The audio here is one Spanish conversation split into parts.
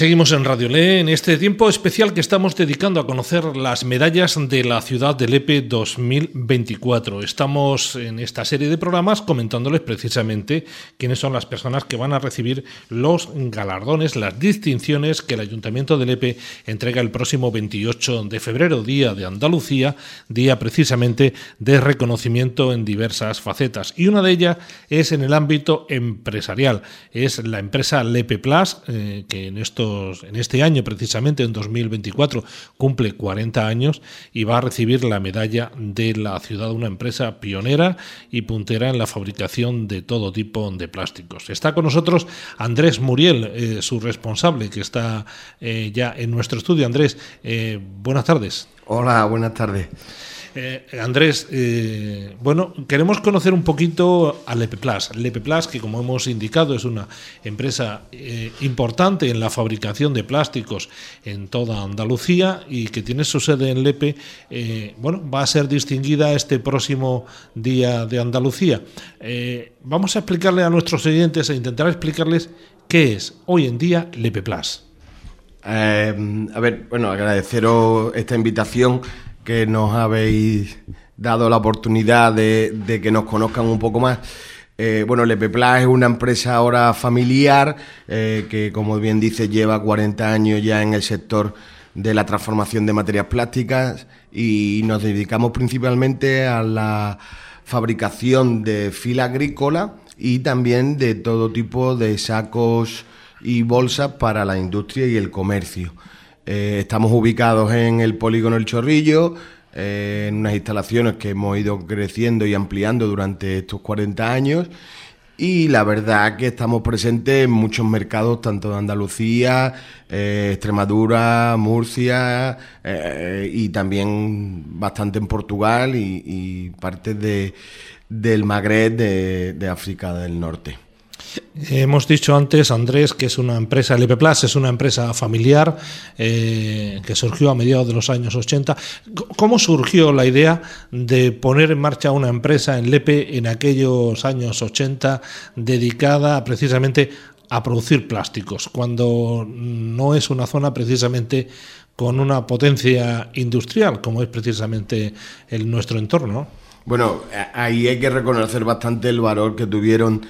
Seguimos en Radio Le en este tiempo especial que estamos dedicando a conocer las medallas de la ciudad de Lepe 2024. Estamos en esta serie de programas comentándoles precisamente quiénes son las personas que van a recibir los galardones, las distinciones que el Ayuntamiento de Lepe entrega el próximo 28 de febrero, Día de Andalucía, día precisamente de reconocimiento en diversas facetas. Y una de ellas es en el ámbito empresarial. Es la empresa Lepe Plus, eh, que en esto en este año precisamente, en 2024, cumple 40 años y va a recibir la medalla de la ciudad, una empresa pionera y puntera en la fabricación de todo tipo de plásticos. Está con nosotros Andrés Muriel, eh, su responsable, que está eh, ya en nuestro estudio. Andrés, eh, buenas tardes. Hola, buenas tardes. Eh, Andrés, eh, bueno, queremos conocer un poquito a Lepeplas. Lepeplas, que como hemos indicado, es una empresa eh, importante en la fabricación de plásticos en toda Andalucía y que tiene su sede en Lepe, bueno, va a ser distinguida este próximo Día de Andalucía. vamos a explicarle a nuestros oyentes, e intentar explicarles qué es hoy en día Lepeplas. a ver, bueno, agradeceros esta invitación que nos habéis dado la oportunidad de, que nos conozcan un poco más. Eh, bueno, Lepeplas es una empresa ahora familiar eh, que, como bien dice, lleva 40 años ya en el sector de la transformación de materias plásticas y nos dedicamos principalmente a la fabricación de fila agrícola y también de todo tipo de sacos y bolsas para la industria y el comercio. Eh, estamos ubicados en el polígono El Chorrillo, eh, en unas instalaciones que hemos ido creciendo y ampliando durante estos 40 años. Y la verdad que estamos presentes en muchos mercados, tanto de Andalucía, eh, Extremadura, Murcia y también bastante en Portugal y, partes de, del Magreb de África del Norte. Hemos dicho antes, Andrés, que es una empresa, el Plus es una empresa familiar eh, que surgió a mediados de los años 80. ¿Cómo surgió la idea de poner en marcha una empresa en Lepe en aquellos años 80 dedicada precisamente a producir plásticos, cuando no es una zona precisamente con una potencia industrial, como es precisamente el nuestro entorno? Bueno, ahí hay que reconocer bastante el valor que tuvieron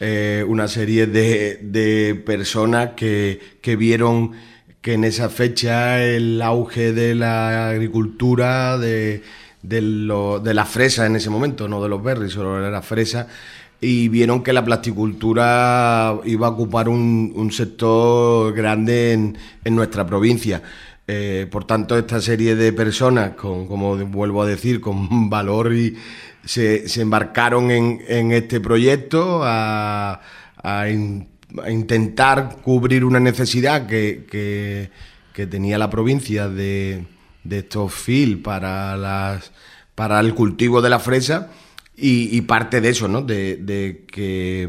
eh, una serie de, personas que, vieron que en esa fecha el auge de la agricultura, de, de, la fresa en ese momento, no de los berries, solo de la fresa, y vieron que la plasticultura iba a ocupar un, sector grande en, nuestra provincia. Eh, por tanto, esta serie de personas, con, como vuelvo a decir, con valor y, se, embarcaron en, este proyecto a, intentar cubrir una necesidad que, tenía la provincia de, estos fil para el cultivo de la fresa y, parte de eso, ¿no? de, que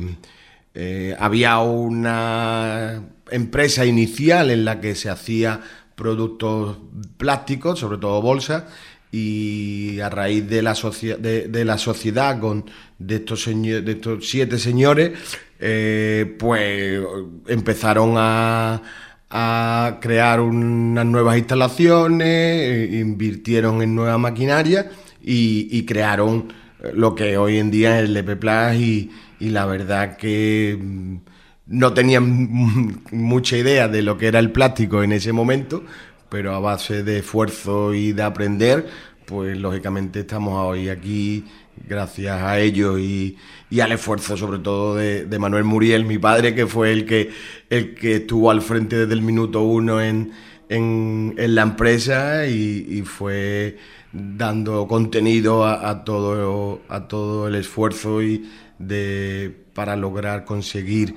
eh, había una empresa inicial en la que se hacía productos plásticos, sobre todo bolsas, y a raíz de la, de, la sociedad con de estos, de estos siete señores, eh, pues empezaron a, a crear unas nuevas instalaciones, eh, invirtieron en nueva maquinaria y, crearon lo que hoy en día es el LP Plus y, y la verdad que mm, no tenían mucha idea de lo que era el plástico en ese momento, pero a base de esfuerzo y de aprender, pues lógicamente estamos hoy aquí gracias a ellos y, al esfuerzo sobre todo de, Manuel Muriel, mi padre, que fue el que, el que estuvo al frente desde el minuto uno en, la empresa y, fue dando contenido a, todo, a todo el esfuerzo y de, para lograr conseguir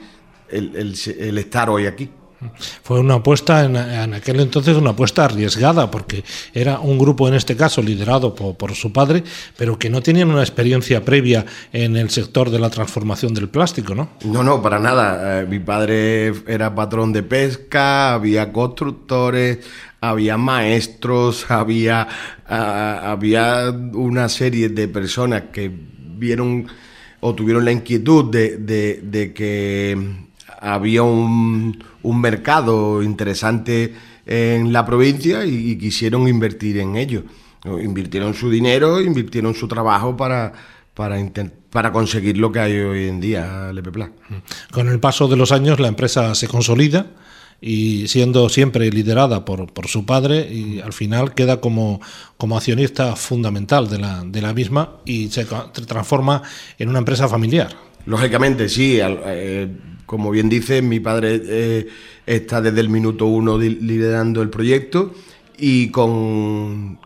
el estar hoy aquí. Fue una apuesta, en, aquel entonces, una apuesta arriesgada, porque era un grupo, en este caso, liderado por, su padre, pero que no tenían una experiencia previa en el sector de la transformación del plástico, ¿no? No, no, para nada. Eh, mi padre era patrón de pesca, había constructores, había maestros, había, había una serie de personas que vieron o tuvieron la inquietud de, de que había un, un mercado interesante en la provincia y, quisieron invertir en ello. Invirtieron su dinero, invirtieron su trabajo para, para, para conseguir lo que hay hoy en día, Lepepla. Con el paso de los años la empresa se consolida y siendo siempre liderada por, por su padre y al final queda como, como accionista fundamental de la, de la misma y se transforma en una empresa familiar. Lógicamente, sí. Eh, como bien dice, mi padre eh, está desde el minuto uno liderando el proyecto y con,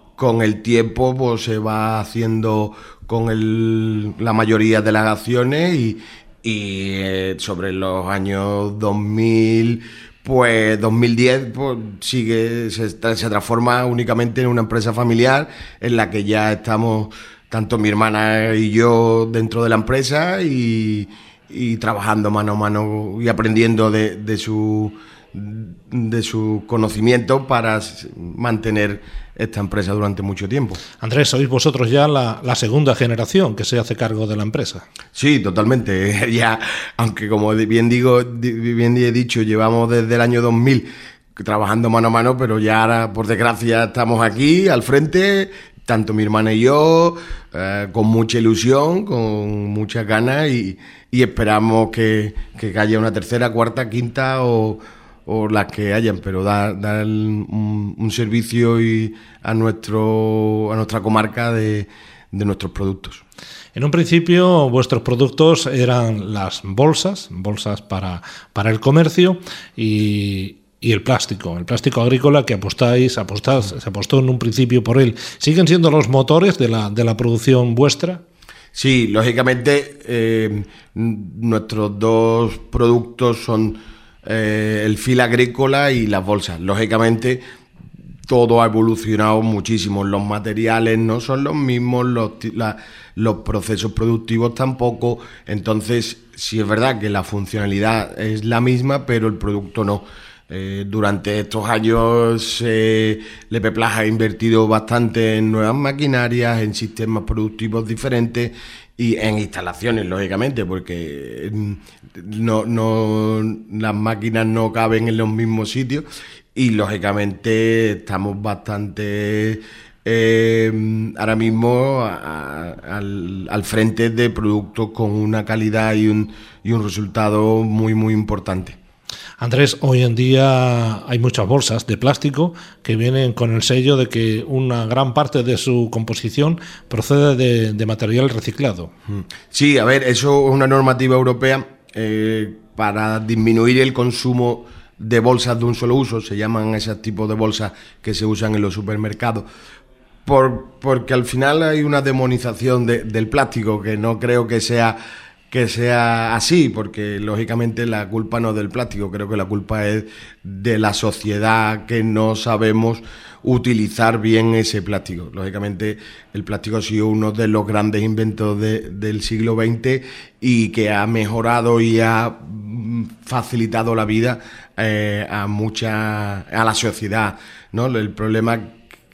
el tiempo pues, se va haciendo con el, la mayoría de las acciones y, eh, sobre los años 2000 pues 2010 pues, sigue se, se, transforma únicamente en una empresa familiar en la que ya estamos tanto mi hermana y yo dentro de la empresa y, y trabajando mano a mano y aprendiendo de, de su de su conocimiento para mantener esta empresa durante mucho tiempo. Andrés, sois vosotros ya la, la, segunda generación que se hace cargo de la empresa. Sí, totalmente. Ya, aunque como bien digo, bien he dicho, llevamos desde el año 2000 trabajando mano a mano, pero ya ahora, por desgracia, estamos aquí al frente, tanto mi hermana y yo, eh, con mucha ilusión, con muchas ganas y, esperamos que, que haya una tercera, cuarta, quinta o, las que hayan, pero dar, dar un, servicio y a, nuestro, a nuestra comarca de, de nuestros productos. En un principio vuestros productos eran las bolsas, bolsas para, para el comercio y, y el plástico, el plástico agrícola que apostáis, apostáis, se apostó en un principio por él. ¿Siguen siendo los motores de la, de la producción vuestra? Sí, lógicamente eh, nuestros dos productos son eh, el fil agrícola y las bolsas. Lógicamente, todo ha evolucionado muchísimo. Los materiales no son los mismos, los, los procesos productivos tampoco. Entonces, sí es verdad que la funcionalidad es la misma, pero el producto no. Eh, durante estos años eh, Lepeplas ha invertido bastante en nuevas maquinarias, en sistemas productivos diferentes y en instalaciones, lógicamente, porque mm, no, las máquinas no caben en los mismos sitios y lógicamente estamos bastante eh, ahora mismo al, frente de productos con una calidad y un resultado muy muy importante. Andrés, hoy en día hay muchas bolsas de plástico que vienen con el sello de que una gran parte de su composición procede de, material reciclado. Mm. Sí, a ver, eso es una normativa europea eh, para disminuir el consumo de bolsas de un solo uso, se llaman esos tipos de bolsas que se usan en los supermercados. Por, porque al final hay una demonización del plástico que no creo que sea que sea así, porque lógicamente la culpa no es del plástico, creo que la culpa es de la sociedad que no sabemos utilizar bien ese plástico. Lógicamente el plástico ha sido uno de los grandes inventos del siglo XX y que ha mejorado y ha facilitado la vida eh, a mucha a la sociedad, ¿no? El problema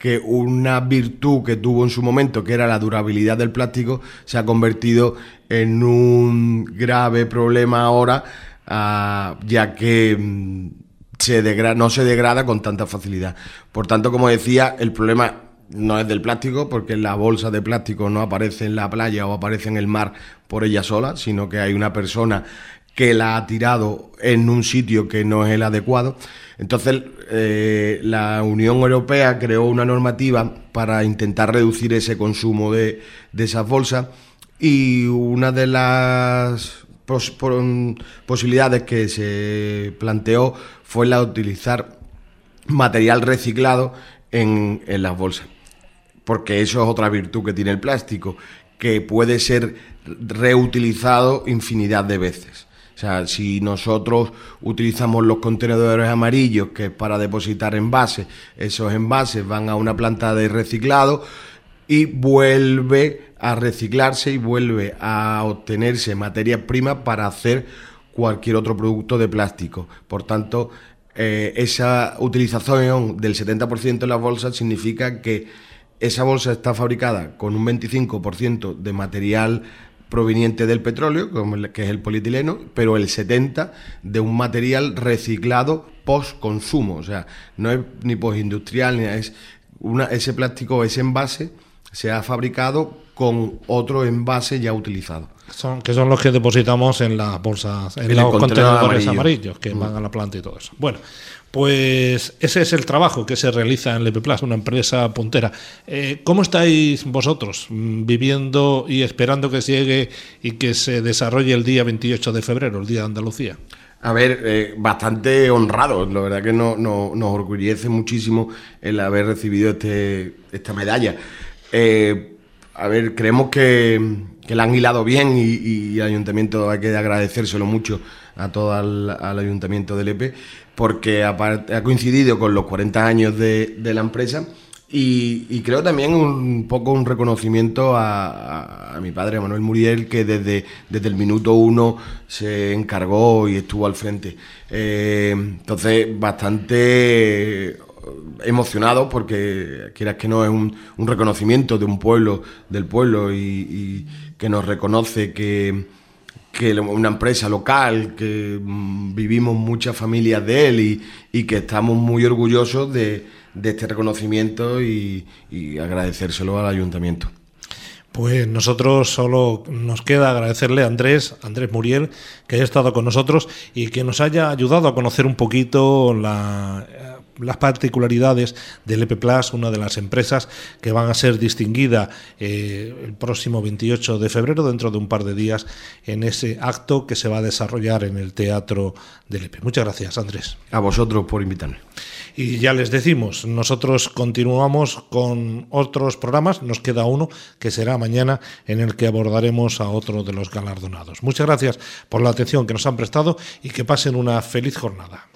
que una virtud que tuvo en su momento, que era la durabilidad del plástico, se ha convertido en un grave problema ahora, ah, ya que mm, no se degrada con tanta facilidad. Por tanto, como decía, el problema no es del plástico, porque la bolsa de plástico no aparece en la playa o aparece en el mar por ella sola, sino que hay una persona que la ha tirado en un sitio que no es el adecuado. Entonces, eh, la Unión Europea creó una normativa para intentar reducir ese consumo de, esas bolsas y una de las posibilidades que se planteó fue la de utilizar material reciclado en, en las bolsas. Porque eso es otra virtud que tiene el plástico, que puede ser reutilizado infinidad de veces. O sea, si nosotros utilizamos los contenedores amarillos, que es para depositar envases, esos envases van a una planta de reciclado y vuelve a reciclarse y vuelve a obtenerse materia prima para hacer cualquier otro producto de plástico. Por tanto, eh, esa utilización del 70% de las bolsas significa que esa bolsa está fabricada con un 25% de material proveniente del petróleo, que es el polietileno, pero el 70% de un material reciclado post-consumo. O sea, no es ni postindustrial, ni es una, ese plástico, ese envase se ha fabricado con otro envase ya utilizado. Son, que son los que depositamos en las bolsas, en, los contenedores amarillos que mm. van a la planta y todo eso. Bueno, pues ese es el trabajo que se realiza en Plus, una empresa puntera. Eh, ¿Cómo estáis vosotros mm, viviendo y esperando que llegue y que se desarrolle el día 28 de febrero, el Día de Andalucía? A ver, eh, bastante honrados, la verdad que no, nos orgullece muchísimo el haber recibido este, esta medalla. Eh, a ver, creemos que, la han hilado bien y, el ayuntamiento hay que agradecérselo mucho a todo el, al ayuntamiento del EPE porque ha, coincidido con los 40 años de, la empresa y, creo también un poco un reconocimiento a, mi padre, Manuel Muriel, que desde, desde el minuto uno se encargó y estuvo al frente. Eh, entonces, bastante emocionado porque quieras que no es un, reconocimiento de un pueblo, del pueblo y, que nos reconoce que, que, una empresa local, que mm, vivimos muchas familias de él y, que estamos muy orgullosos de, este reconocimiento y, y agradecérselo al ayuntamiento. Pues nosotros solo nos queda agradecerle a Andrés, Andrés Muriel, que haya estado con nosotros y que nos haya ayudado a conocer un poquito la las particularidades del EP Plus, una de las empresas que van a ser distinguida eh, el próximo 28 de febrero, dentro de un par de días, en ese acto que se va a desarrollar en el Teatro del EP. Muchas gracias, Andrés. A vosotros por invitarme. Y ya les decimos, nosotros continuamos con otros programas, nos queda uno que será mañana en el que abordaremos a otro de los galardonados. Muchas gracias por la atención que nos han prestado y que pasen una feliz jornada.